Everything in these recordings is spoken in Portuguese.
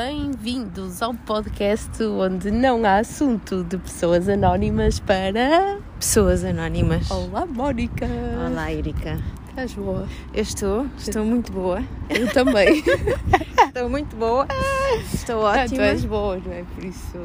Bem-vindos ao podcast onde não há assunto de pessoas anónimas para. Pessoas anónimas. Olá, Mónica! Olá, Erika. Estás boa? Eu estou, estou muito boa. Eu também. estou muito boa. Estou ótima. tu és boa, não é? Por isso.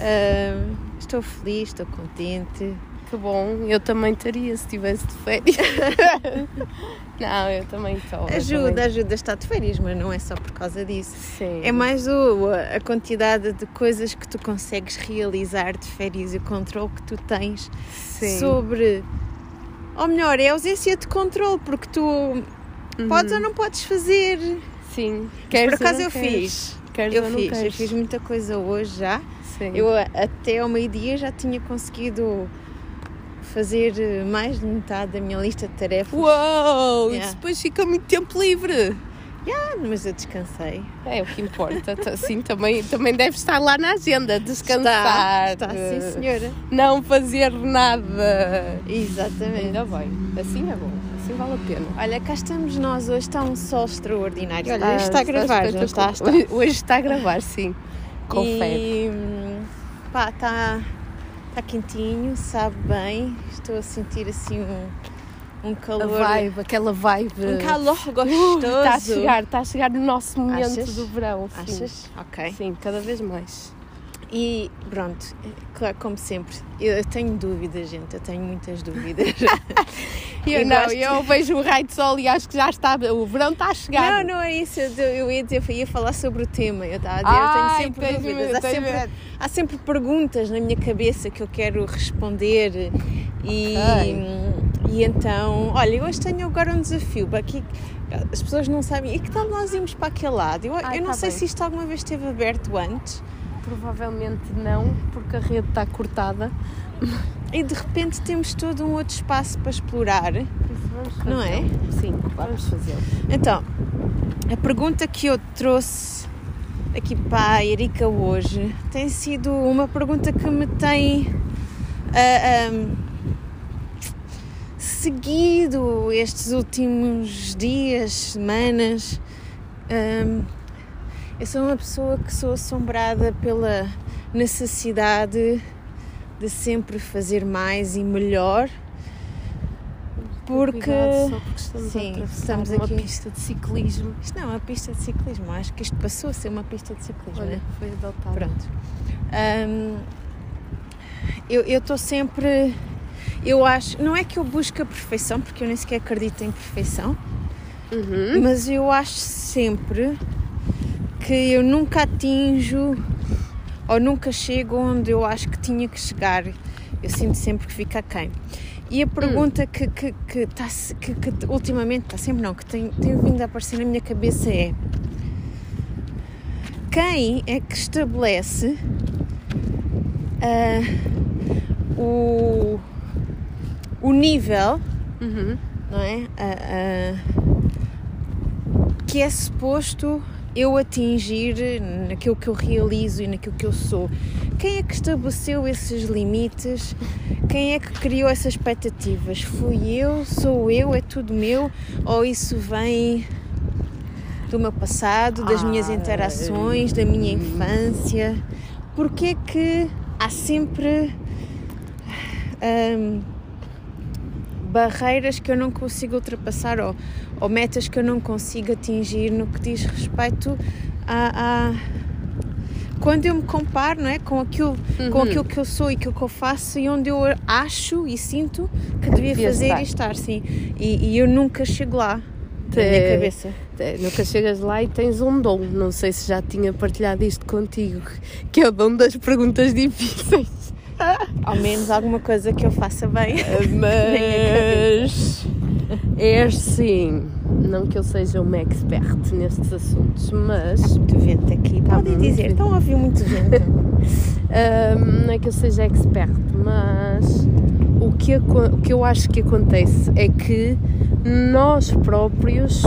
Ahm, estou feliz, estou contente. Que bom, eu também estaria se estivesse de férias. não, eu também estou. eu Ajuda, também- ajuda a estar de férias, mas não é só por causa disso. Sim. É mais o, a quantidade de coisas que tu consegues realizar de férias e o controle que tu tens Sim. sobre. Ou melhor, é a ausência de controle, porque tu Uhum. podes ou não podes fazer. Sim. Por Queres ou acaso eu queres? fiz. Queres Eu ou não fiz, eu queres? fiz muita coisa hoje já. Sim. Eu até ao meio-dia já tinha conseguido fazer eh, mais de metade da minha lista de tarefas. Uou! Yeah. Depois fica muito tempo livre. Ah, Mas eu descansei. É o que importa. Assim também, também deve estar lá na agenda. Descansar. Está, está sim, senhora. Não fazer nada. Exatamente. Ainda bem. Assim é bom. Assim vale a pena. Olha, cá estamos nós hoje, está um sol extraordinário. Olha, Ah, está a gravar, está? está. Hoje, está a gravar, sim. Confere. E pá, está, está quentinho, sabe bem. Estou a sentir assim um, um A calor. vibe, aquela vibe. Um calor Uh, gostoso. Está a chegar, está a chegar no nosso momento Achas? do verão. sim. Achas? Ok. Sim, cada vez mais. E pronto, claro, como sempre, eu tenho dúvidas, gente, eu tenho muitas dúvidas. Eu, Eu não, gosto- eu vejo o raio de sol e acho que já está. O verão está a chegar. não, não é isso, eu, eu ia dizer, eu ia falar sobre o tema, eu estava a dizer, Ai, eu tenho sempre dúvidas, há sempre, há sempre perguntas na minha cabeça que eu quero responder e, e então, olha, eu hoje tenho agora um desafio, aqui as pessoas não sabem, e que tal nós irmos para aquele lado? Eu, Ai, eu não tá sei bem. se isto alguma vez esteve aberto antes. Provavelmente não, porque a rede está cortada. E de repente temos todo um outro espaço para explorar. Isso vamos Não é? Sim, vamos fazê-lo. Então, a pergunta que eu trouxe aqui para a Erika hoje tem sido uma pergunta que me tem ah, ahm, seguido estes últimos dias, semanas. Ahm, eu sou uma pessoa que sou assombrada pela necessidade de sempre fazer mais e melhor. Porque Cuidado, só porque estamos Sim, estamos uma aqui. pista de ciclismo. Isto não é uma pista de ciclismo, acho que isto passou a ser uma pista de ciclismo. Olha, né? foi adotado. Pronto. Hum, eu estou sempre. Eu acho. Não é que eu busque a perfeição, porque eu nem sequer acredito em perfeição, Uhum. mas eu acho sempre que eu nunca atinjo ou nunca chego onde eu acho que tinha que chegar. Eu sinto sempre que fica aquém. E a pergunta que, que, que, tá, que, que ultimamente, está sempre não, que tem, tem vindo a aparecer na minha cabeça é quem é que estabelece ah, o, o nível Uhum. não é? Ah, ah, que é suposto eu atingir naquilo que eu realizo e naquilo que eu sou. Quem é que estabeleceu esses limites? Quem é que criou essas expectativas? Fui eu? Sou eu? É tudo meu? Ou isso vem do meu passado, das minhas Ah, interações, da minha infância? Porquê que há sempre hum, barreiras que eu não consigo ultrapassar ou, ou metas que eu não consigo atingir no que diz respeito a, a- quando eu me comparo não é, com, aquilo, com Uhum. aquilo que eu sou e aquilo que eu faço e onde eu acho e sinto que devia Devia fazer estar. e estar, sim. E, e eu nunca chego lá na minha Te- cabeça. É, Nunca chegas lá e tens um dom. Não sei se já tinha partilhado isto contigo, que é o dom das perguntas difíceis. Ao menos alguma coisa que eu faça bem. Mas é assim. Não que eu seja uma expert nestes assuntos, mas Muito vento aqui. Tá Podem dizer, estão a ouvir muito vento. Ahm, não é que eu seja expert, mas o que, o que eu acho que acontece é que nós próprios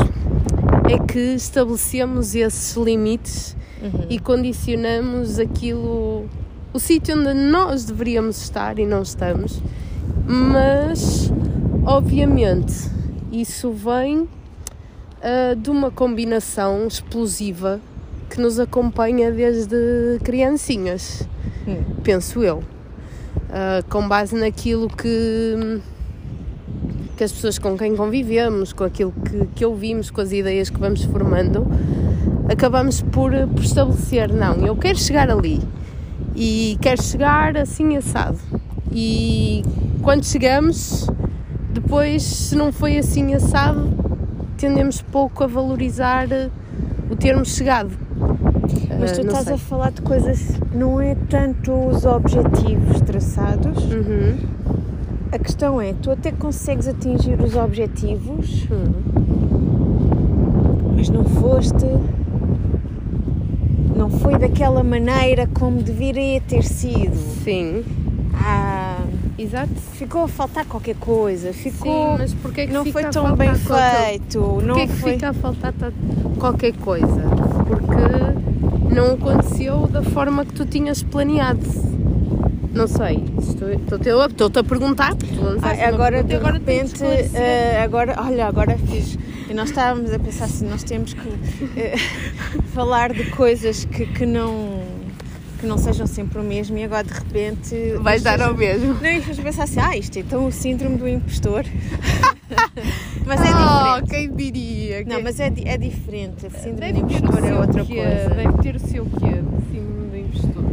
é que estabelecemos esses limites Uhum. e condicionamos aquilo, o sítio onde nós deveríamos estar e não estamos, mas obviamente isso vem ah, de uma combinação explosiva que nos acompanha desde criancinhas, Hum. penso eu. Ah, com base naquilo que, que as pessoas com quem convivemos, com aquilo que, que ouvimos, com as ideias que vamos formando, acabamos por, por estabelecer: não, eu quero chegar ali e quero chegar assim assado. E quando chegamos, depois, se não foi assim assado, tendemos pouco a valorizar o termos chegado. Mas tu não estás sei. a falar de coisas, não é tanto os objetivos traçados. Uhum. A questão é, tu até consegues atingir os objetivos, Hum. mas não foste. Não foi daquela maneira como deveria ter sido. Sim, Ah, exato. ficou a faltar qualquer coisa, ficou. Sim, mas porquê é que não foi tão bem qualquer- feito. Porquê não é que foi. fica a faltar ta- qualquer coisa? Porque não aconteceu da forma que tu tinhas planeado. Não sei, estou- estou-te a, estou-te a perguntar. Ah, agora de agora repente, eh, agora, olha, agora fiz. E nós estávamos a pensar assim, nós temos que eh, falar de coisas que, que não que não sejam sempre o mesmo e agora de repente Vais dar ao mesmo. Não, e depois pensar assim, ah, isto é então o síndrome do impostor. mas é Oh, diferente. quem diria? Não, Quem- mas é, é diferente. O síndrome Deve do impostor é outra quê, coisa. Deve ter o seu quê, síndrome do impostor.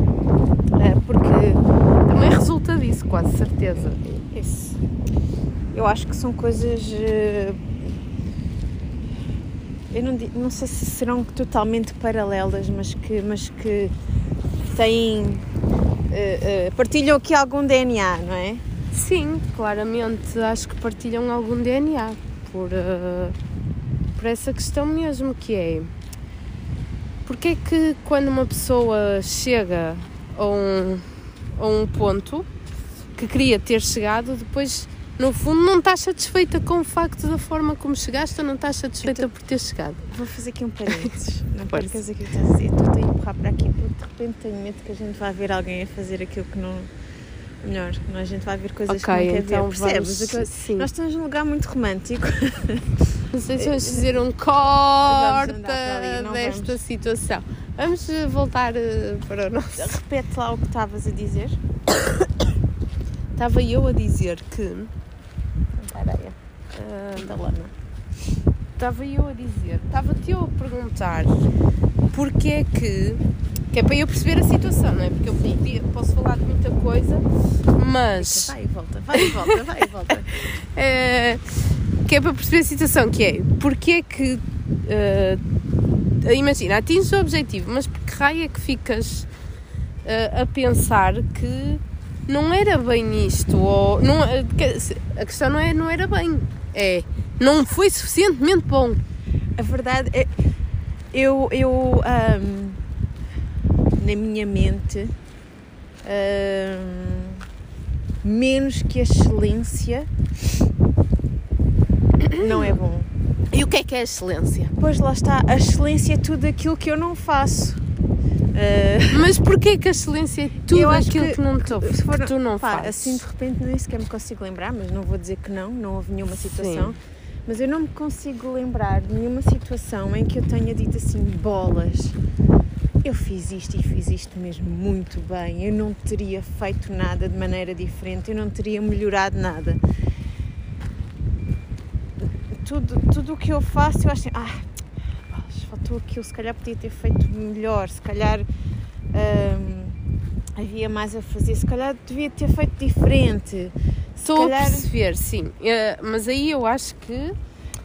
É, porque Também resulta disso, quase certeza. Isso. Eu acho que são coisas. eh, Eu não, não sei se serão totalmente paralelas, mas que, mas que têm. eh, eh, partilham aqui algum DNA, não é? Sim, claramente acho que partilham algum DNA por, eh, por essa questão mesmo que é porque é que quando uma pessoa chega a um, a um ponto que queria ter chegado, depois no fundo não estás satisfeita com o facto da forma como chegaste ou não estás satisfeita por ter chegado. Vou fazer aqui um parênteses. Não percas aquilo que estás a dizer. Estou a empurrar para aqui porque de repente tenho medo que a gente vá ver alguém a fazer aquilo que não. Melhor, não, a gente vai ver coisas que não quer então ver. Percebes? vamos. Nós estamos num lugar muito romântico. Não sei se vamos fazer um ali, corta desta vamos. situação. Vamos eh, voltar eh, para o nosso. Repete lá o que estavas a dizer. Estava eu a dizer que. Ah, Da lama. Estava eu a dizer, estava-te eu a perguntar porque é que. Que é para eu perceber a situação, não é? Porque eu podia- posso falar de muita coisa, mas. Vai e volta, vai e volta, vai e volta. eh, que é para perceber a situação, que é porque é que. eh, imagina, atinges o objetivo, mas por que raio é que ficas eh, a pensar que não era bem isto? Ou, não, a questão não é não era bem, é não foi suficientemente bom. A verdade é. Eu. eu ahm, na minha mente. ahm, menos que a excelência. Não é bom. E o que é que é a excelência? Pois lá está, a excelência é tudo aquilo que eu não faço. Ah, Mas porquê que a excelência é tudo Eu acho aquilo que- que, não tu, se for- que tu não pá, fazes? assim de repente nem sequer me consigo lembrar, mas não vou dizer que não, não houve nenhuma situação. Mas eu não me consigo lembrar de nenhuma situação em que eu tenha dito assim, bolas, eu fiz isto e fiz isto mesmo muito bem, eu não teria feito nada de maneira diferente, eu não teria melhorado nada. Tudo, tudo o que eu faço, eu acho assim, ah, faltou aquilo, se calhar podia ter feito melhor, se calhar hum, havia mais a fazer, se calhar devia ter feito diferente. Estou calhar- a perceber, sim. Eh, mas aí eu acho que.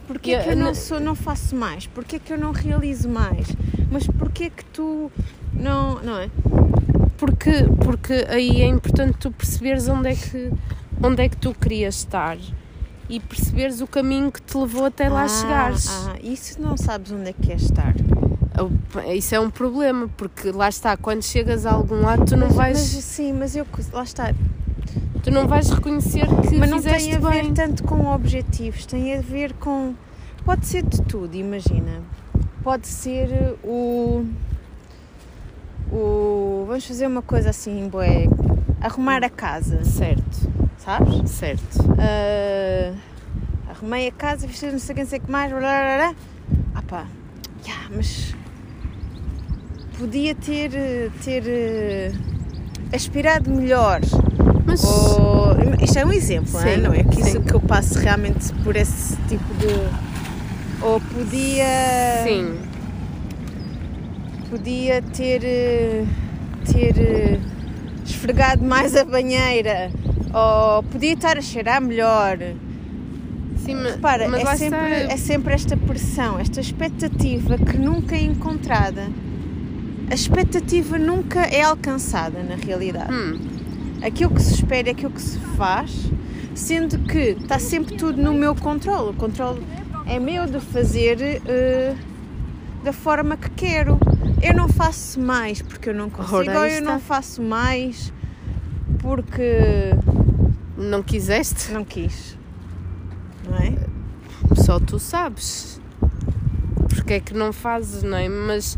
Porquê que eu não, sou, não faço mais? Porquê que eu não realizo mais? Mas porquê que tu não, não é? Porque, porque aí é importante tu perceberes onde é, que, onde é que tu querias estar e perceberes o caminho que te levou até lá Ah, chegares. Ah, isso não sabes onde é que queres estar. Isso é um problema, porque lá está, quando chegas a algum lado, tu não mas, vais, mas sim, mas eu lá está. tu não vais reconhecer que Mas não tem a ver bem. tanto com objetivos, tem a ver com. Pode ser de tudo, imagina. Pode ser o. o vamos fazer uma coisa assim, boé. Arrumar a casa, Certo, sabes? certo. Ah, arrumei a casa, fiz não sei o que, não sei o que mais, blá, blá, blá. Ah pá, yeah, mas podia ter, ter eh, aspirado melhor. Mas Ou, isto é um exemplo, Sim, hein? não é? Que isso sim. que eu passo realmente por esse tipo de. Ou podia. sim, Podia ter. eh, ter eh, esfregado mais a banheira. Ou podia estar a cheirar melhor. sim, mas, Repara, mas é sempre, está. é sempre esta pressão, esta expectativa que nunca é encontrada. A expectativa nunca é alcançada na realidade. Hum, Aquilo que se espera é aquilo que se faz, sendo que está sempre tudo no meu controle. O controle é meu de fazer eh, da forma que quero. Eu não faço mais porque eu não consigo, ou eu não faço mais porque não quiseste? não quis. Não é? Só tu sabes. Porque é que não fazes, não é? Mas,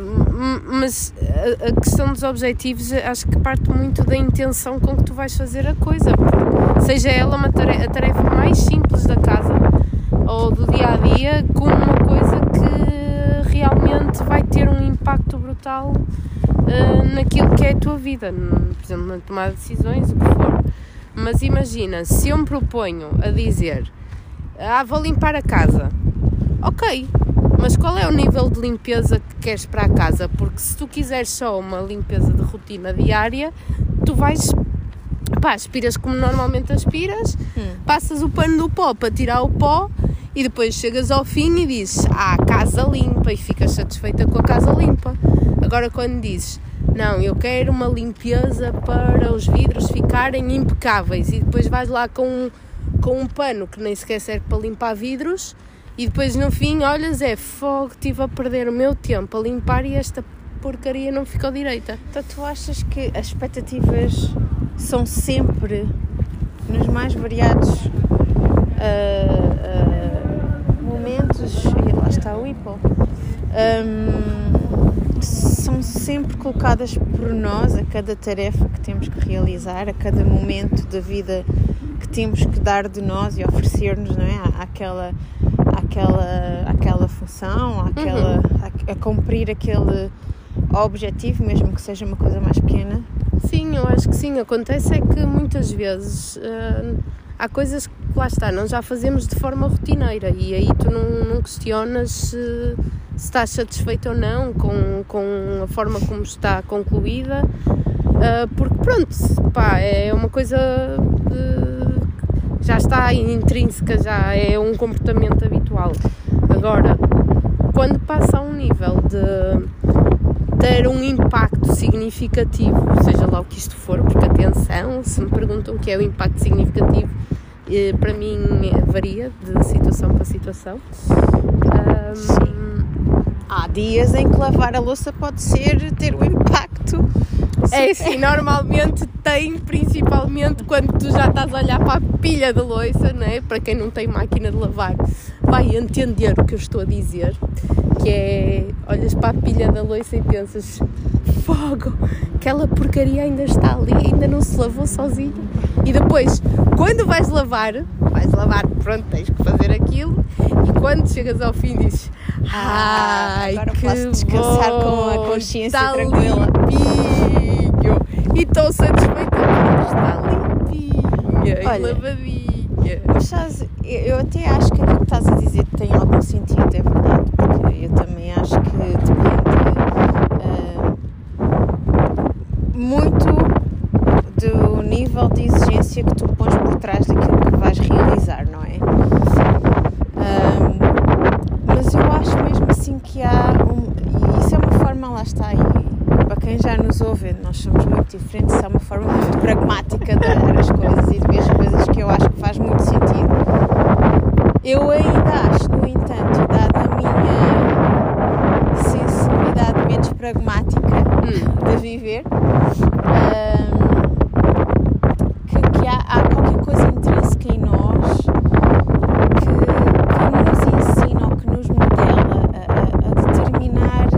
mas a, questão dos objetivos acho que parte muito da intenção com que tu vais fazer a coisa. Seja ela uma tarefa, a tarefa mais simples da casa ou do dia a dia, como uma coisa que realmente vai ter um impacto brutal ah, naquilo que é a tua vida, por exemplo, na tomada de decisões, o que for. Mas imagina, se eu me proponho a dizer ah, vou limpar a casa. Ok, mas qual é o nível de limpeza que queres para a casa? Porque se tu quiseres só uma limpeza de rotina diária, tu vais. Pá, aspiras como normalmente aspiras, Hum. passas o pano do pó para tirar o pó e depois chegas ao fim e dizes Ah, casa limpa e ficas satisfeita com a casa limpa. Agora, quando dizes Não, eu quero uma limpeza para os vidros ficarem impecáveis e depois vais lá com um, com um pano que nem sequer serve para limpar vidros e depois no fim olhas é fogo, estive a perder o meu tempo a limpar e esta porcaria não ficou direita. Então tu achas que as expectativas são sempre nos mais variados ah, ah, momentos e lá está o hipo Ahm, são sempre colocadas por nós a cada tarefa que temos que realizar, a cada momento da vida que temos que dar de nós e oferecer-nos, não é? Àquela, àquela, àquela função, àquela, a, a cumprir aquele objetivo, mesmo que seja uma coisa mais pequena. Sim, eu acho que sim. Acontece é que muitas vezes ah, há coisas que lá está, nós já fazemos de forma rotineira e aí tu não, não questionas se, se estás satisfeito ou não com, com a forma como está concluída, ah, porque pronto, pá, é uma coisa de- já está intrínseca, já é um comportamento habitual. Agora, quando passa a um nível de ter um impacto significativo, seja lá o que isto for, porque atenção, se me perguntam o que é o impacto significativo, eh, para mim varia de situação para situação. Ahm, Há dias em que lavar a louça pode ser ter um impacto. É assim, normalmente tem, principalmente quando tu já estás a olhar para a pilha de louça, não é? Para quem não tem máquina de lavar, vai entender o que eu estou a dizer, que é, olhas para a pilha da louça e pensas, fogo, aquela porcaria ainda está ali, ainda não se lavou sozinho. E depois, quando vais lavar, vais lavar, pronto, tens que fazer aquilo, e quando chegas ao fim dizes, Ah, ai, agora que posso descansar bom, com a consciência está tranquila." limpinho. E estou satisfeita porque está limpinha e Olha, lavadinha. Mas sabes, eu até acho que aquilo que estás a dizer tem algum sentido, é verdade, porque eu também acho que depende ah, muito do nível de exigência que tu pões por trás daquilo que vais realizar, não é? Ah, mas eu acho mesmo assim que há um, e isso é uma forma, lá está, e para quem já nos ouve, nós somos muito diferentes, é uma forma muito pragmática de olhar as coisas e de ver as coisas que eu acho que faz muito sentido. Eu ainda acho, no entanto, dada a minha sensibilidade menos pragmática Hum. de viver, ahm, que, que há, há qualquer coisa intrínseca em nós que, que nos ensina ou que nos modela a, a- a determinar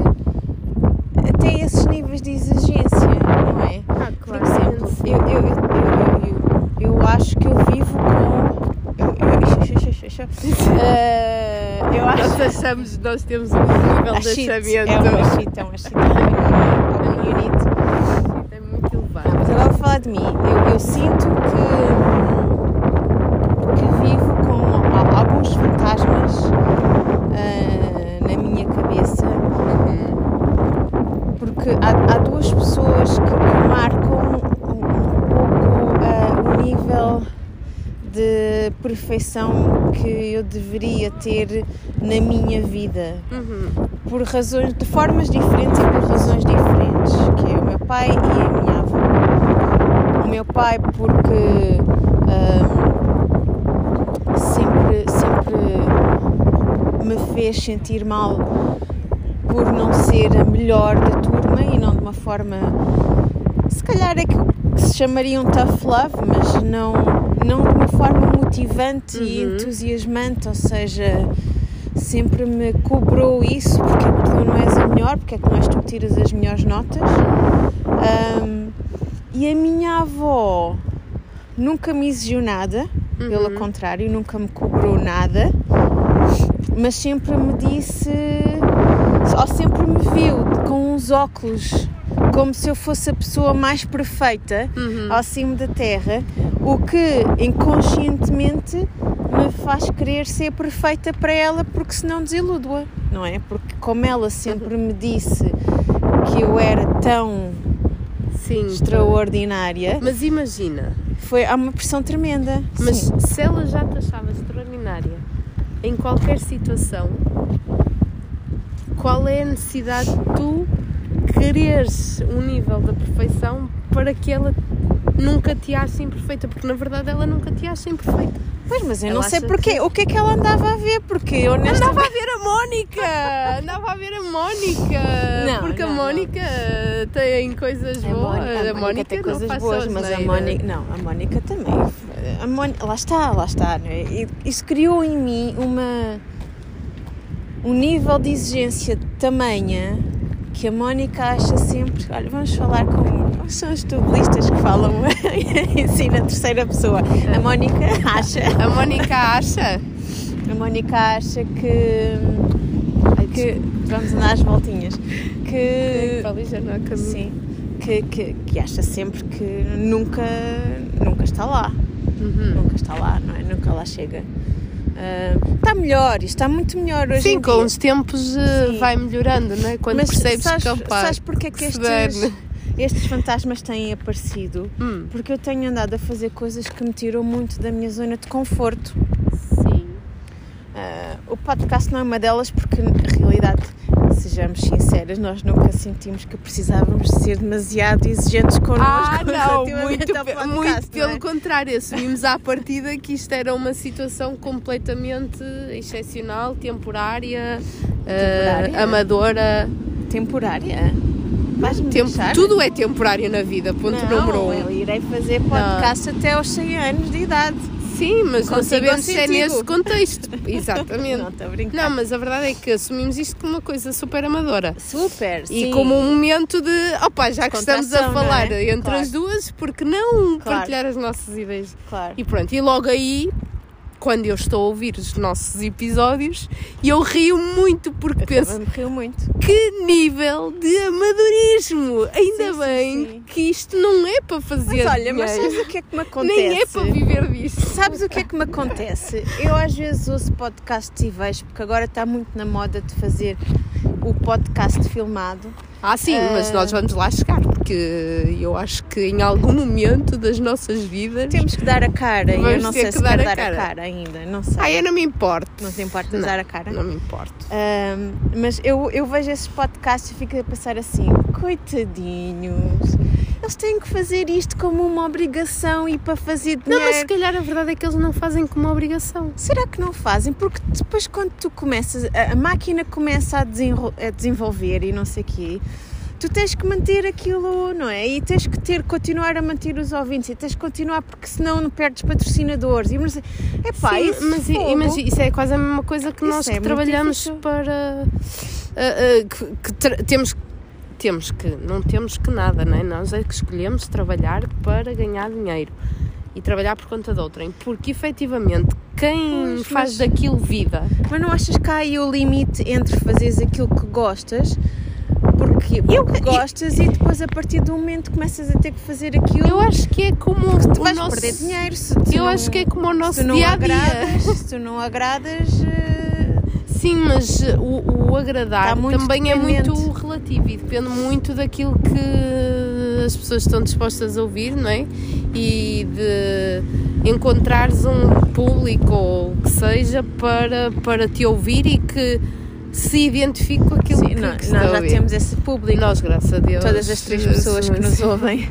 até esses níveis de exigência, não é? Ah, Por claro. exemplo, eu, eu, eu, eu, eu, eu acho que eu vivo com. Eu, eu, Eh, eu acho nós achamos, nós temos um nível A de shit, achamento. é uma shit, é uma shit. É. É muito elevado. Mas agora vou falar de mim. Eu, eu sinto que, que vivo com alguns fantasmas ah, na minha cabeça. Porque há, há duas pessoas que, que marcam um, um pouco ah, o nível de perfeição que eu deveria ter na minha vida Uhum. por razões de formas diferentes e por razões diferentes, que é o meu pai e a minha avó. O meu pai porque ahm, sempre, sempre me fez sentir mal por não ser a melhor da turma e não de uma forma se calhar é que se chamaria um tough love, mas não, não de uma forma motivante e Uhum. entusiasmante, ou seja, sempre me cobrou isso, porque é que tu não és a melhor, porque é que não és tu que tiras as melhores notas. Ahm, e a minha avó nunca me exigiu nada, pelo contrário, nunca me cobrou nada, mas sempre me disse, ou sempre me viu com uns óculos, como se eu fosse a pessoa mais perfeita Uhum. ao cimo da terra, o que inconscientemente me faz querer ser perfeita para ela, porque senão desiludo-a, não é? Porque como ela sempre me disse que eu era tão Sim. extraordinária, Mas imagina, foi há uma pressão tremenda. mas Sim. se ela já te achava extraordinária em qualquer situação, qual é a necessidade de tu quereres um nível da perfeição para que ela nunca te ache imperfeita? Porque na verdade ela nunca te acha imperfeita. Pois, mas eu Ela não sei porquê. que- O que é que ela andava a ver? Porque honestamente. Andava a ver a Mónica! Andava a ver a Mónica! Não, porque a não, não. Mónica tem coisas A boas. Mónica, a Mónica tem não coisas boas, mas a. Mónica. Não, a Mónica também. A Mónica, lá está, lá está. Não é? E Isso criou em mim uma. um nível de exigência tamanha que a Mónica acha sempre. Olha, vamos falar com. São os tubelistas que falam assim na terceira pessoa. A Mónica acha. A Mónica acha. A Mónica acha que. que vamos andar às voltinhas. Que. Há caminho. Sim, que, que, que acha sempre que nunca, nunca está lá. Uhum. Nunca está lá, não é? Nunca lá chega. Ah, está melhor, isto está muito melhor hoje Sim, com os tempos Sim. vai melhorando, não é? Quando Mas percebes sabes, que capaz. sabes porque é que estes. Estes fantasmas têm aparecido? Hum, Porque eu tenho andado a fazer coisas que me tiram muito da minha zona de conforto. sim. Ah, o podcast não é uma delas porque, na realidade, sejamos sinceras, nós nunca sentimos que precisávamos de ser demasiado exigentes connosco Ah, não, muito, podcast, muito não pelo é? contrário. Assumimos à partida que isto era uma situação completamente excepcional, temporária, eh, Temporária? amadora. Temporária? Vais-me Tempo, deixar? tudo é temporário na vida, ponto não, número um. eu irei fazer podcast até aos 100 anos de idade. Sim, mas não Consigo sabemos se é nesse contexto. Exatamente. Não, estou a brincar. Não, mas a verdade é que assumimos isto como uma coisa super amadora. Super, E sim. como um momento de, opa, já que estamos a não falar é? entre Claro. as duas, porque não Claro. partilhar as nossas ideias? Claro. E pronto, e logo aí, quando eu estou a ouvir os nossos episódios, eu rio muito porque Eu penso, rio muito. que nível de amadorismo! Ainda Sim, sim, bem sim. que isto não é para fazer Mas olha, mas dinheiro. sabes o que é que me acontece? Nem é para viver disto. Sabes o que é que me acontece? Eu às vezes ouço podcasts e vejo, porque agora está muito na moda de fazer o podcast filmado. Ah, sim, mas Ah. nós vamos lá chegar, porque eu acho que em algum momento das nossas vidas. Temos que dar a cara e eu não sei que se dar quero a dar a cara. cara ainda, não sei. Ah, eu não me importo. Não te importa Não, dar a cara? Não me importo. Ahm, mas eu, eu vejo esses podcasts e fico a pensar assim, coitadinhos, eles têm que fazer isto como uma obrigação e para fazer Não, dinheiro. mas se calhar a verdade é que eles não fazem como obrigação. Será que não fazem? Porque depois quando tu começas, a, a máquina começa a, a desenvolver e não sei o quê, tu tens que manter aquilo, não é? E tens que ter, continuar a manter os ouvintes e tens que continuar porque senão não perdes patrocinadores. E, mas, epá, Sim, isso, mas, imagina, isso é quase a mesma coisa que Isso nós é que trabalhamos difícil. para. ah, ah, que, que tra- temos, temos que. Não temos que nada, não é? Nós é que escolhemos trabalhar para ganhar dinheiro. E trabalhar por conta de outrem, porque efetivamente quem Pois, faz mas- daquilo vida Mas não achas que há aí o limite entre fazeres aquilo que gostas? Porque eu que gostas e depois a partir do momento começas a ter que fazer aquilo Eu acho que é como tu o vais nosso... perder dinheiro. Se tu Eu não- acho que é como o se nosso tu não dia a dia. agradas, se tu não agradas, eh, Sim, mas o, o agradar também é dependente. muito relativo e depende muito daquilo que as pessoas estão dispostas a ouvir, não é? E de encontrares um público ou o que seja para, para te ouvir e que se identifique com aquilo sim, que, nós, que nós já temos esse público. Nós, graças a Deus. Todas as três pessoas que nos ouvem.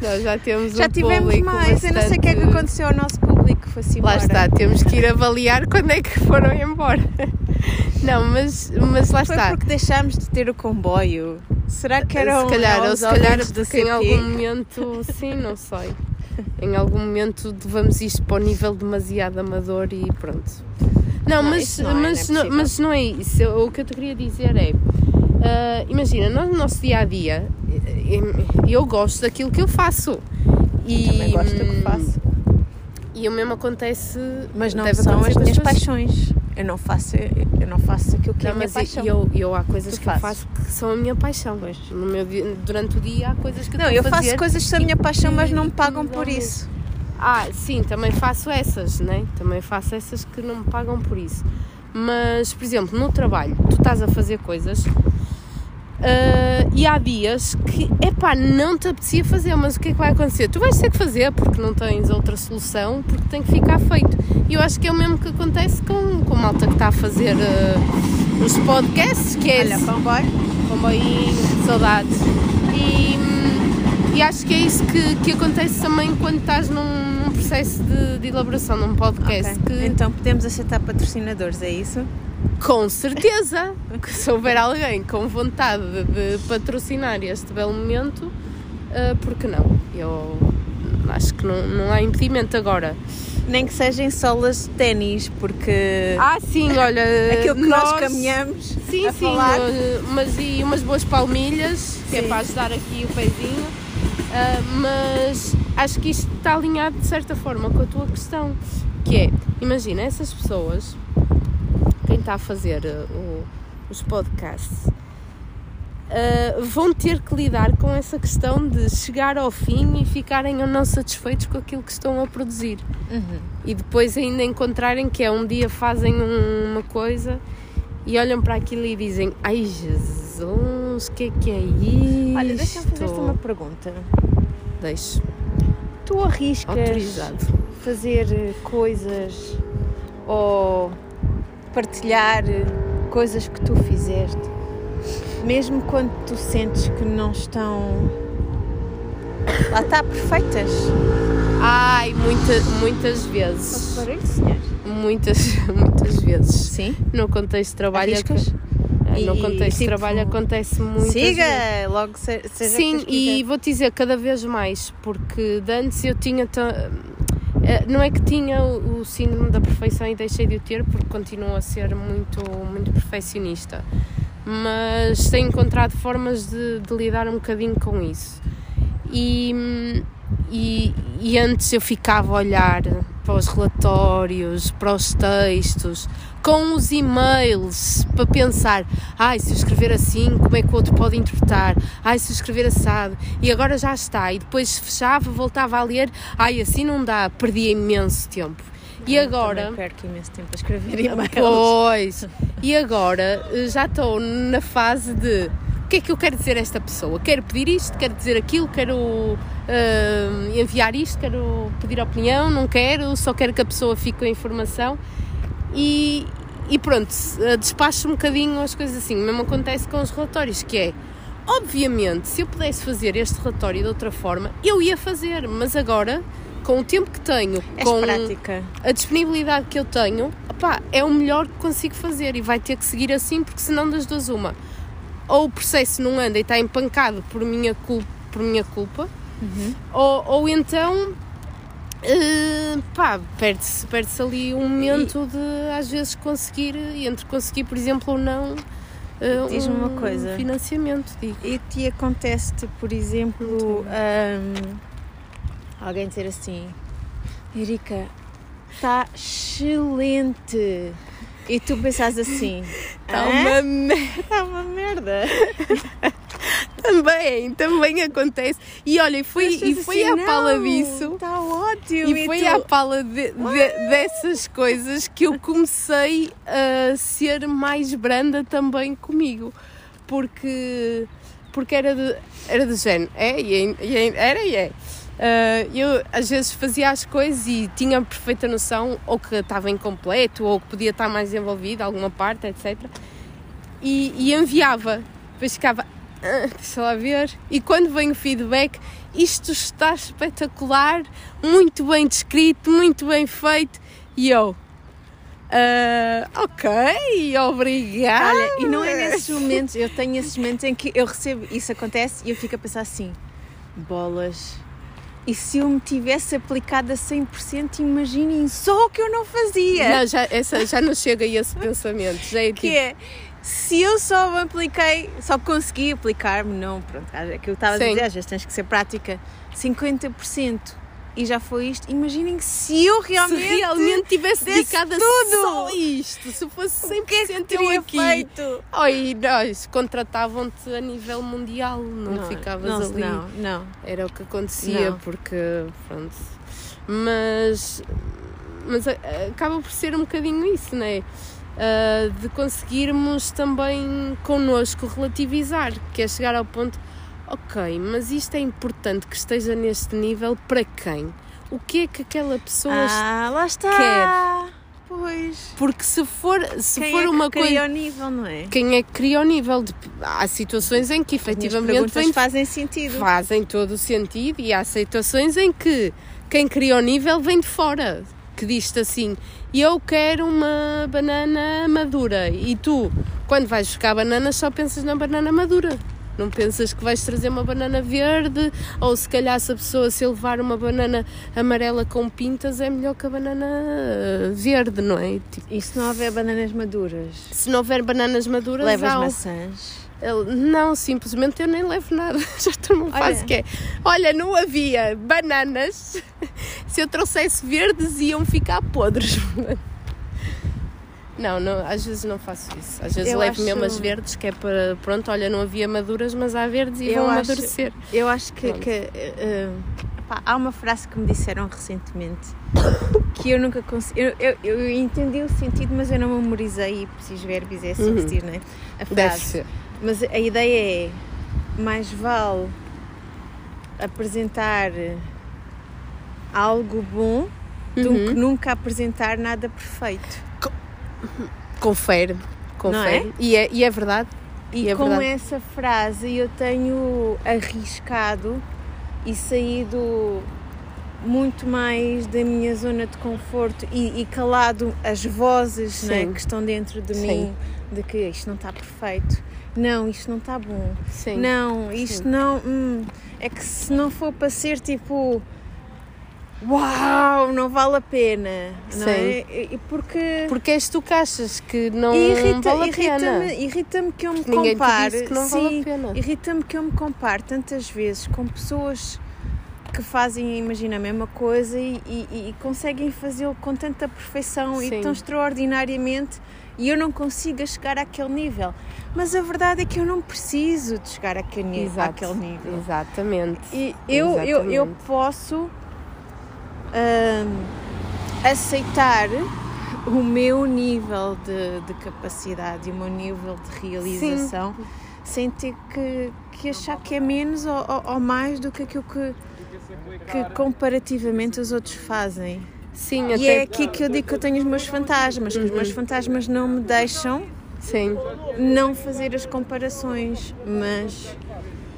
Nós já temos Já um tivemos mais. Eu não sei o que é que bastante- aconteceu ao nosso público. Foi-se Lá embora. está, temos que ir avaliar quando é que foram embora. Não, mas, mas lá Foi está. porque deixámos de ter o comboio. Será que eram se calhar, ou se calhar porque em algum momento, sim, não sei. Em algum momento levamos isto para o nível demasiado amador e pronto. Não, Não, mas, não é, mas, não é não, mas não é isso. Eu- O que eu te queria dizer é. ah, imagina, nós no nosso dia a dia, eu gosto daquilo que eu faço. E, Também gosto do que faço. E o mesmo acontece. Mas não são as minhas pessoas. paixões. Eu não faço, eu não faço aquilo que é a Não, minha paixão. eu, eu há coisas Tu que eu fazes? faço que são a minha paixão. No meu durante o dia há coisas que eu Não, eu faço coisas que são a minha paixão, mas não me pagam dão por isso. Ah, sim, também faço essas, né? Também faço essas que não me pagam por isso. Mas, por exemplo, no trabalho, tu estás a fazer coisas ah, e há dias que, epá, não te apetecia fazer, mas o que é que vai acontecer? Tu vais ter que fazer porque não tens outra solução, porque tem que ficar feito. E eu acho que é o mesmo que acontece com, com a malta que está a fazer ah, os podcasts, que é Olha, comboio. comboinho, saudades. E, e acho que é isso que, que acontece também quando estás num, num processo de, de elaboração num podcast. Ok. Que, Então podemos aceitar patrocinadores, é isso? Com certeza que se houver alguém com vontade de patrocinar este belo momento, ah, por que não? Eu acho que não, não há impedimento agora. Nem que sejam solas de ténis, porque Ah, sim, olha. aquilo que nós, caminhamos Sim, sim, uh, mas e umas boas palmilhas, que é Sim. para ajudar aqui o pezinho. Uh, mas acho que isto está alinhado de certa forma com a tua questão, que é, imagina, essas pessoas, quem está a fazer uh, o- os podcasts, uh, vão ter que lidar com essa questão de chegar ao fim e ficarem ou não satisfeitos com aquilo que estão a produzir Uhum. e depois ainda encontrarem que é um dia fazem um- uma coisa e olham para aquilo e dizem ai Jesus, o que é que é isto? Olha, deixa-me fazer-te uma pergunta. Deixo, Tu arriscas autorizado. fazer eh, coisas ou partilhar eh, coisas que tu fizeste, mesmo quando tu sentes que não estão lá está perfeitas? Ai, muita, muitas Posso vezes, falar isso, senhor? muitas, muitas vezes. Sim. No contexto de trabalho, Arriscas? é- no E, contexto de tipo, trabalho acontece muitas Siga, vezes. logo se, seja Sim, que e quiser. vou-te dizer cada vez mais, porque de antes eu tinha. eh, Não é que tinha o o síndrome da perfeição e deixei de o ter, porque continuo a ser muito, muito perfeccionista, mas tenho encontrado formas de, de lidar um bocadinho com isso. E, e, e antes eu ficava a olhar para os relatórios, para os textos, com os e-mails, para pensar: ai, se eu escrever assim, como é que o outro pode interpretar? Ai, se eu escrever assado. E agora já está. E depois fechava, voltava a ler: ai, assim não dá, perdi imenso tempo. E agora. perco imenso tempo a escrever e-mails. Pois. E agora eh, já estou na fase de o que é que eu quero dizer a esta pessoa? Quero pedir isto, quero dizer aquilo, quero eh, enviar isto, quero pedir opinião, não quero, só quero que a pessoa fique com a informação. E, e pronto, eh, despacho um bocadinho as coisas assim. O mesmo acontece com os relatórios, que é obviamente, se eu pudesse fazer este relatório de outra forma, eu ia fazer, mas agora, com o tempo que tenho, És com prática. a disponibilidade que eu tenho, opá, é o melhor que consigo fazer e vai ter que seguir assim, porque senão das duas uma. Ou o processo não anda e está empancado por minha, cul por minha culpa, Uhum. ou, ou então pá, perde-se perde ali um momento de às vezes conseguir, entre conseguir, por exemplo, ou não. eh, Diz-me uma um coisa. Financiamento, digo. E te acontece-te, por exemplo, hum, alguém dizer assim: Erika, está excelente. E tu pensas assim: Está "Hã? uma merda. Está uma merda. Também, também acontece. E olha, e foi, e foi assim, à pala "Não, disso. Está ótimo. E foi tu, à pala de- de- dessas coisas que eu comecei a ser mais branda também comigo. Porque, porque era, de, era do género. É, e é- e é- era e é. Ah, eu às vezes fazia as coisas e tinha perfeita noção ou que estava incompleto ou que podia estar mais envolvido, alguma parte, etc. E, e enviava. Depois ficava, "Ah, deixa lá ver. E quando vem o feedback, isto está espetacular, muito bem descrito, muito bem feito. E eu, "Ah, ok, obrigada. Olha, e não é nesses momentos, eu tenho esses momentos em que eu recebo, isso acontece e eu fico a pensar assim: bolas. E se eu me tivesse aplicado a 100%, imaginem só o que eu não fazia. Não, já, essa, já não chega a esse pensamento. Já é que tipo, é, se eu só me apliquei, só consegui aplicar-me, não, pronto, é que eu estava a dizer, às vezes tens que ser prática, 50% e já foi isto, imaginem se eu realmente, se realmente tivesse dedicado tudo. só isto, se fosse 100% o que é que teria aqui. feito? Oi, nós contratavam-te a nível mundial, não, ficavas não, ali. Não, não. Era o que acontecia, Não. porque pronto. Mas, mas a- acaba por ser um bocadinho isso, não é? Ah, de conseguirmos também connosco relativizar, que é chegar ao ponto, ok, mas isto é importante que esteja neste nível para quem? O que é que aquela pessoa Ah, lá está. quer. Pois. Porque se for, se Quem for é que uma cria coisa. o nível, não é? Quem é que cria o nível? De... Há situações em que efetivamente vem fazem sentido. fazem todo o sentido e há situações em que quem cria o nível vem de fora, que diz-te assim, eu quero uma banana madura e tu, quando vais buscar bananas, só pensas na banana madura. Não pensas que vais trazer uma banana verde ou se calhar se a pessoa se levar uma banana amarela com pintas é melhor que a banana verde, não é? Tipo, E se não houver bananas maduras? se não houver bananas maduras, Levas há maçãs? ele- Não, simplesmente eu nem levo nada. Já estou numa fase que é. Olha, não havia bananas. Se eu trouxesse verdes, iam ficar podres. Não, não, às vezes não faço isso. Às vezes Eu levo acho- mesmo as verdes, que é para. Pronto, olha, não havia maduras, mas há verdes e Eu vão acho- amadurecer. Eu acho que, que, eh, pá, há uma frase que me disseram recentemente que eu nunca consegui. Eu, eu, eu entendi o sentido, mas eu não memorizei e preciso verbos é Uhum. assistir, não é? A Deve frase. ser. Mas a ideia é mais vale apresentar algo bom do Uhum. que nunca apresentar nada perfeito. Confere. Confere. E, é, e é verdade. E é com verdade. essa frase eu tenho arriscado e saído muito mais da minha zona de conforto e, e calado as vozes né, que estão dentro de Sim. mim de que isto não está perfeito, não, isto não está bom, Sim. não, isto Sim. não. hum, é que se não for para ser tipo. Uau, não vale a pena, não Sim. é? E e porque. Porque és tu que achas que não E irrita, vale a pena. irrita-me, que eu me Ninguém compare. que não sim, vale a pena. irrita-me que eu me compare tantas vezes com pessoas que fazem, imagina, a mesma coisa e, e- e conseguem fazê-lo com tanta perfeição e Sim. tão extraordinariamente e eu não consigo chegar àquele nível. Mas a verdade é que eu não preciso de chegar àquele, Exato. àquele nível. Exatamente. E eu, eu, eu Exatamente. posso hum, aceitar o meu nível de, de capacidade e o meu nível de realização sem ter que, que achar que é menos ou, ou- ou mais do que aquilo que, que comparativamente os outros fazem. Sim, E é aqui que eu digo que eu tenho os meus fantasmas, que os meus fantasmas não me deixam Sim. não fazer as comparações, mas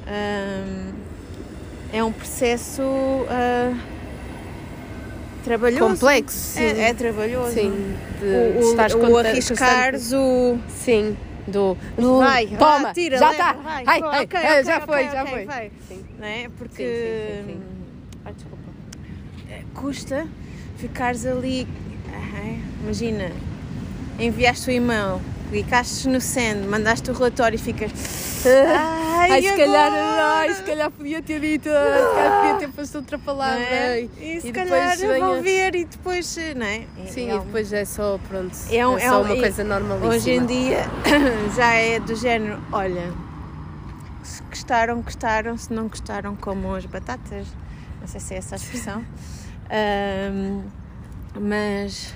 hum, é um processo ah, trabalhoso. Complexo, sim. É, é trabalhoso. Sim. De, O, de o, o arriscares o. Sim. Do. do Vai, toma! tira, já leva, está! vai. Ai, Pô, ai, ok, ai, ok, já ok, foi, já foi. vai. Sim. Não é? Porque Sim, sim, desculpa. custa ficares ali. ah, Imagina, enviaste o e-mail clicaste no send, mandaste o relatório e ficas. Ai, Ai, se calhar, ai, se calhar podia ter dito, se calhar podia ter posto outra Não palavra. é? E, E se e calhar depois vão venha- ver e depois, não é? Sim, É e um- depois é só, pronto, É é, um- é só um- uma e- coisa normalíssima. Hoje em dia já é do género, olha, se gostaram, gostaram, se não gostaram, como as batatas, não sei se é essa a expressão, Ahm, mas,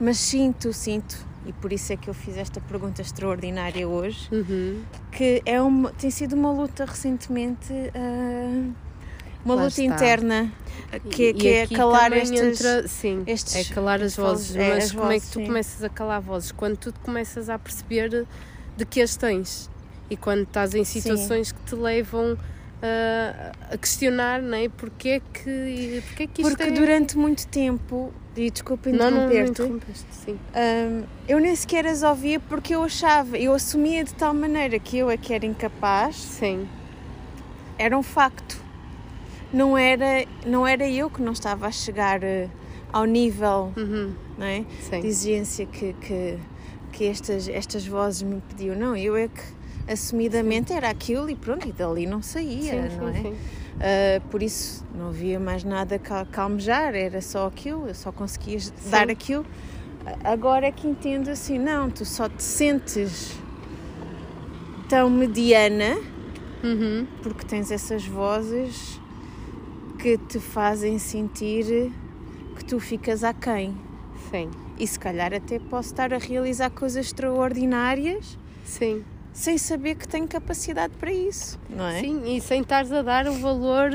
mas sinto, sinto, e por isso é que eu fiz esta pergunta extraordinária hoje, Uhum. que é uma, tem sido uma luta recentemente, ah, uma Lá luta está. interna, que, E- que e é calar estes... entra- sim, estes- é calar as vozes, vozes. é, mas as como é que vozes, tu sim. começas a calar vozes? Quando tu começas a perceber de que as tens e quando estás em situações que te levam a questionar, não é? Porquê é que, porquê é que isto Porque é... durante muito tempo, e desculpa Não, não, não interromper-te, sim. Hum, eu nem sequer as ouvia porque eu achava, eu assumia de tal maneira que eu é que era incapaz, Sim, era um facto. Não era, não era eu que não estava a chegar eh, ao nível uhum, não é, sim. de exigência que, que, que estas, estas vozes me pediam. Não, eu é que assumidamente era aquilo e pronto, e dali não saía, sim, não sim, é? sim. Uh, por isso não havia mais nada a calmejar, era só aquilo, eu só conseguia dar aquilo. Agora é que entendo assim, não, tu só te sentes tão mediana Uhum, porque tens essas vozes que te fazem sentir que tu ficas aquém. sim, E se calhar até posso estar a realizar coisas extraordinárias sim. Sem saber que tenho capacidade para isso, não é? Sim, e sem estares a dar o valor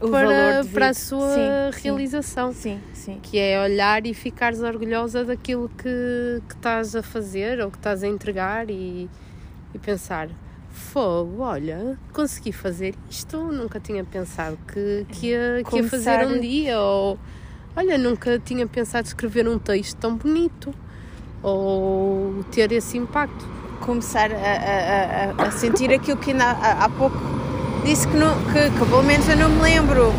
O para, valor para a sua Sim, realização. Sim, sim. Que é olhar e ficares orgulhosa daquilo que, que estás a fazer ou que estás a entregar e, e pensar. Fogo, olha, consegui fazer isto, nunca tinha pensado que, que, ia, que ia fazer um dia, ou olha, nunca tinha pensado escrever um texto tão bonito, ou ter esse impacto. Começar a, a- a- sentir aquilo que ainda há, há pouco disse que, não, que, que pelo menos eu não me lembro.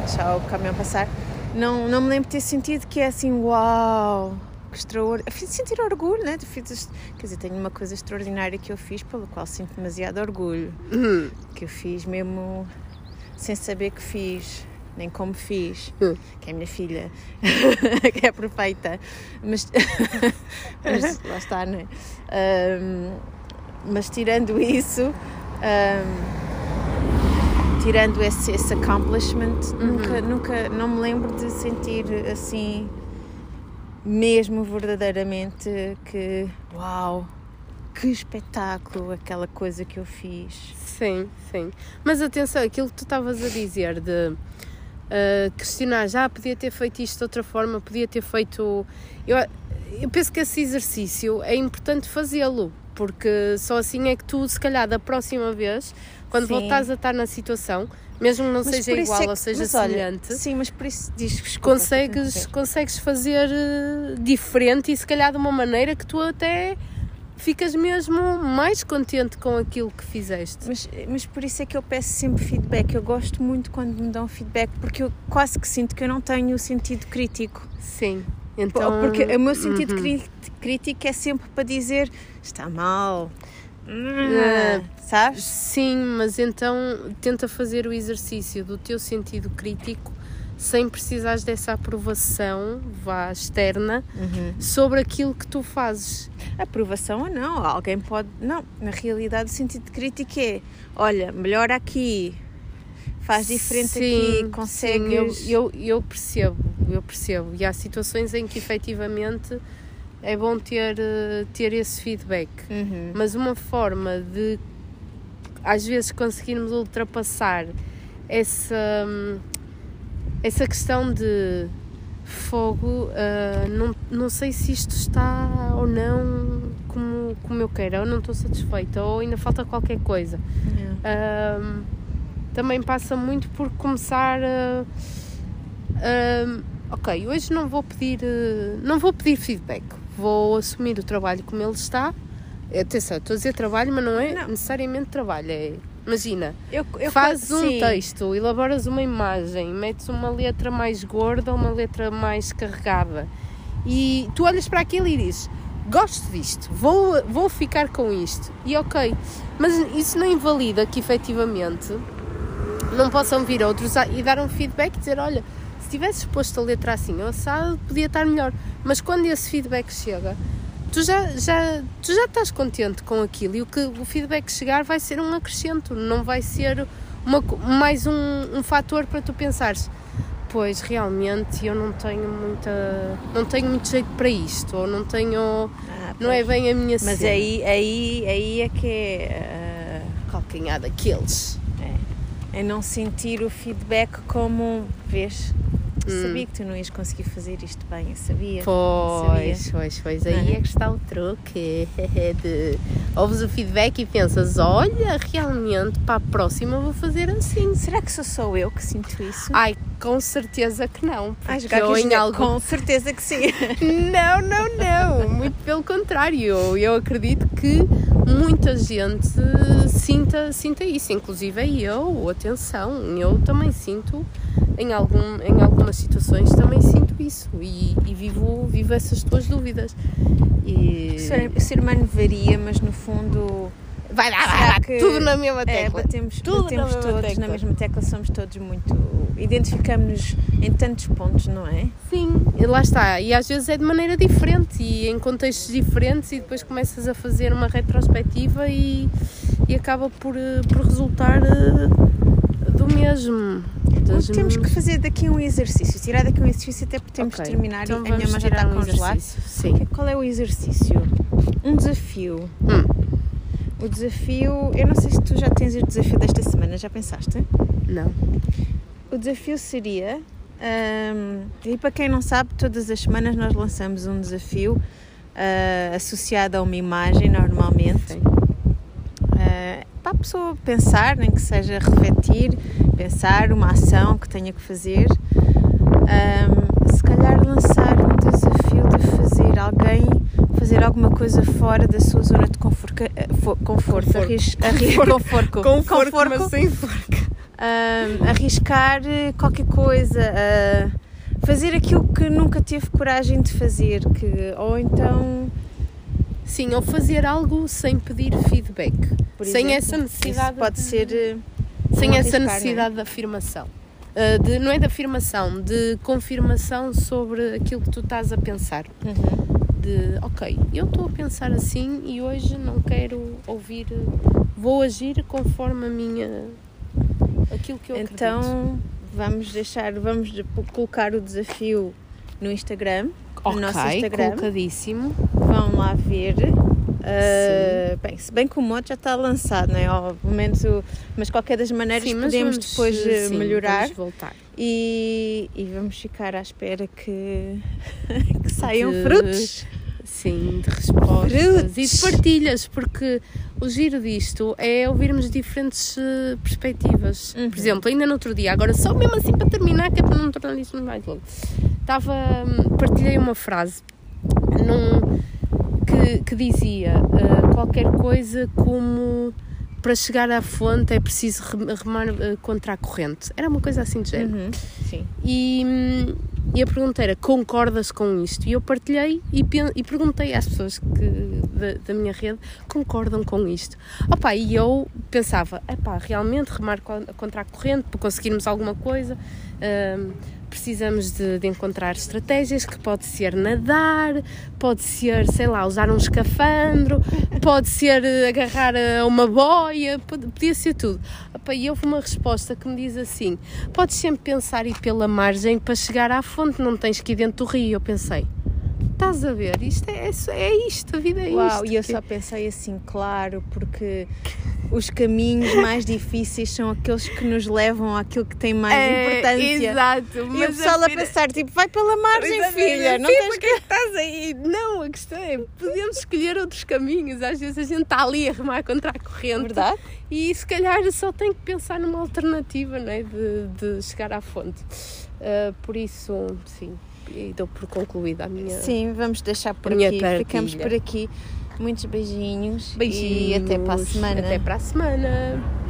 Deixa o caminhão passar. Não, não me lembro de ter sentido que é assim, uau, que extraordinário. Fiz sentir orgulho, né? Fiz, quer dizer, tenho uma coisa extraordinária que eu fiz, pela qual sinto demasiado orgulho. Uhum. Que eu fiz mesmo sem saber que fiz, nem como fiz. Hum. Que é a minha filha, que é perfeita. Mas, mas lá está, não é? Ahm, mas tirando isso, ahm, tirando esse, esse accomplishment, nunca, nunca, não me lembro de sentir assim, mesmo verdadeiramente que, uau, que espetáculo aquela coisa que eu fiz. Sim, sim. Mas atenção, aquilo que tu estavas a dizer de ah, questionar, já podia ter feito isto de outra forma, podia ter feito. Eu, eu penso que esse exercício é importante fazê-lo, porque só assim é que tu, se calhar, da próxima vez, quando Sim. voltares a estar na situação, mesmo que não seja isso igual é que- ou seja mas olha, semelhante, sim, mas por isso diz desculpa, consegues, consegues fazer eh, diferente e se calhar de uma maneira que tu até ficas mesmo mais contente com aquilo que fizeste. Mas, mas por isso é que eu peço sempre feedback. Eu gosto muito quando me dão feedback, porque eu quase que sinto que eu não tenho o sentido crítico. Sim. Então, porque o meu sentido uhum. crítico é sempre para dizer está mal. É. sabes? Sim, mas então tenta fazer o exercício do teu sentido crítico sem precisares dessa aprovação vá externa sobre aquilo que tu fazes. Aprovação ou não, alguém pode. Não, na realidade, o sentido crítico é: olha, melhora aqui, faz diferente Sim, aqui, consegues. sim, eu, eu, eu percebo, eu percebo. E há situações em que efetivamente é bom ter, eh, ter esse feedback. Uhum. Mas uma forma de às vezes conseguirmos ultrapassar essa, hum, essa questão de fogo, ah, não, não sei se isto está ou não como, como eu quero, ou não estou satisfeita, ou ainda falta qualquer coisa. Yeah. Ahm, também passa muito por começar ahm, ok, hoje não vou pedir eh, não vou pedir feedback, vou assumir o trabalho como ele está. Atenção, estou a dizer trabalho, mas não é Não. necessariamente trabalho. É, imagina, Eu, eu fazes um sim. texto, elaboras uma imagem, metes uma letra mais gorda, uma letra mais carregada e tu olhas para aquilo e dizes: gosto disto, vou, vou ficar com isto. E ok, mas isso não invalida que efetivamente não possam vir outros e dar um feedback e dizer: olha, se tivesses posto a letra assim ou assado, podia estar melhor. Mas quando esse feedback chega, tu já, já, tu já estás contente com aquilo e o que o feedback chegar vai ser um acrescento, não vai ser uma, mais um, um fator para tu pensares pois realmente eu não tenho muita não tenho muito jeito para isto ou não tenho ah, não é bem a minha mas cena. aí aí aí é que é uh, calcanhar daqueles. É, é não sentir o feedback como vês Hum. Sabia que tu não ias conseguir fazer isto bem, eu sabia. Pois, sabia. pois, pois. Aí é? é que está o truque. De... Ouves o feedback e pensas: olha, realmente para a próxima vou fazer assim. Será que sou só eu que sinto isso? Ai, com certeza que não. Ai, eu em algo... Com certeza que sim. não, não, não. Muito pelo contrário. Eu acredito que muita gente sinta, sinta isso, inclusive eu, atenção, eu também sinto em, algum, em algumas situações também sinto isso e, e vivo, vivo essas tuas dúvidas. E... O ser humano varia, mas no fundo. Vai lá, vai lá, que, tudo na mesma é, tecla. É, batemos tudo batemos na todos tecla. na mesma tecla, somos todos muito. Identificamos-nos em tantos pontos, não é? Sim, e lá está. E às vezes é de maneira diferente e em contextos diferentes, e depois começas a fazer uma retrospectiva e, e acaba por, eh, por resultar eh, do mesmo. Das temos que fazer daqui um exercício, tirar daqui um exercício até porque temos okay. de terminar então e a minha mãe já está um congelada. Sim. Qual é o exercício? Um desafio. Hum. O desafio, eu não sei se tu já tens o desafio desta semana, já pensaste? Não. O desafio seria, um, e para quem não sabe, todas as semanas nós lançamos um desafio uh, associado a uma imagem normalmente. Sim para a pessoa pensar, nem que seja refletir, pensar uma ação que tenha que fazer. Um, se calhar lançar um desafio de fazer alguém fazer alguma coisa fora da sua zona de conforto, eh, conforto, arris, arris, conforto, conforto, conforto, mas sem forca. Um, arriscar qualquer coisa, uh, fazer aquilo que nunca teve coragem de fazer, que, ou então Sim, ou fazer algo sem pedir feedback. Por sem exemplo, essa necessidade. pode de, ser. Eh, sem essa é? necessidade é? de afirmação. Uh, de, não é de afirmação, de confirmação sobre aquilo que tu estás a pensar. Uhum. De, ok, eu estou a pensar assim e hoje não quero ouvir, vou agir conforme a minha. aquilo que eu então, acredito. Então, vamos deixar, vamos colocar o desafio no Instagram Ok, no nosso Instagram. colocadíssimo. Vão lá ver. Uh, bem, se bem que o modo já está lançado, não é? Obviamente, mas qualquer das maneiras sim, podemos vamos, depois eh, sim, melhorar voltar. E, e vamos ficar à espera que, que saiam de, frutos. Sim, de respostas frutos. e de partilhas, porque o giro disto é ouvirmos diferentes uh, perspectivas. Uhum. Por exemplo, ainda no outro dia, agora só mesmo assim para terminar, que é para não tornar isto mais longo estava, hum, partilhei uma frase num, que, que dizia uh, qualquer coisa como para chegar à fonte é preciso remar uh, contra a corrente. Era uma coisa assim de género. Uhum, sim. E, e a pergunta era: concordas com isto? E eu partilhei e, e perguntei às pessoas que, da, da, minha rede: concordam com isto? Opa, e eu pensava: epá, realmente remar contra a corrente para conseguirmos alguma coisa. Uh, precisamos de, de, encontrar estratégias que pode ser nadar, pode ser, sei lá, usar um escafandro, pode ser eh, agarrar a uma boia, podia ser tudo. E houve uma resposta que me diz assim: podes sempre pensar ir pela margem para chegar à fonte, não tens que ir dentro do rio. Eu pensei, estás a ver, isto é, é isto, a vida é Uau, isto. Uau, e eu só pensei assim, claro, porque os caminhos mais difíceis são aqueles que nos levam àquilo que tem mais é, importância. Exato. E o pessoal a, a pensar, tipo, vai pela margem, Exatamente. filha, não tens que... estás aí. Não, a questão é, podemos escolher outros caminhos. Às vezes a gente está ali a remar contra a corrente. Verdade. E se calhar só tem que pensar numa alternativa, não é? De, de chegar à fonte. Uh, por isso, sim, e dou por concluída a minha. Sim, vamos deixar por aqui. Ficamos por aqui. Muitos beijinhos. Beijinhos. E até para a semana. Até para a semana.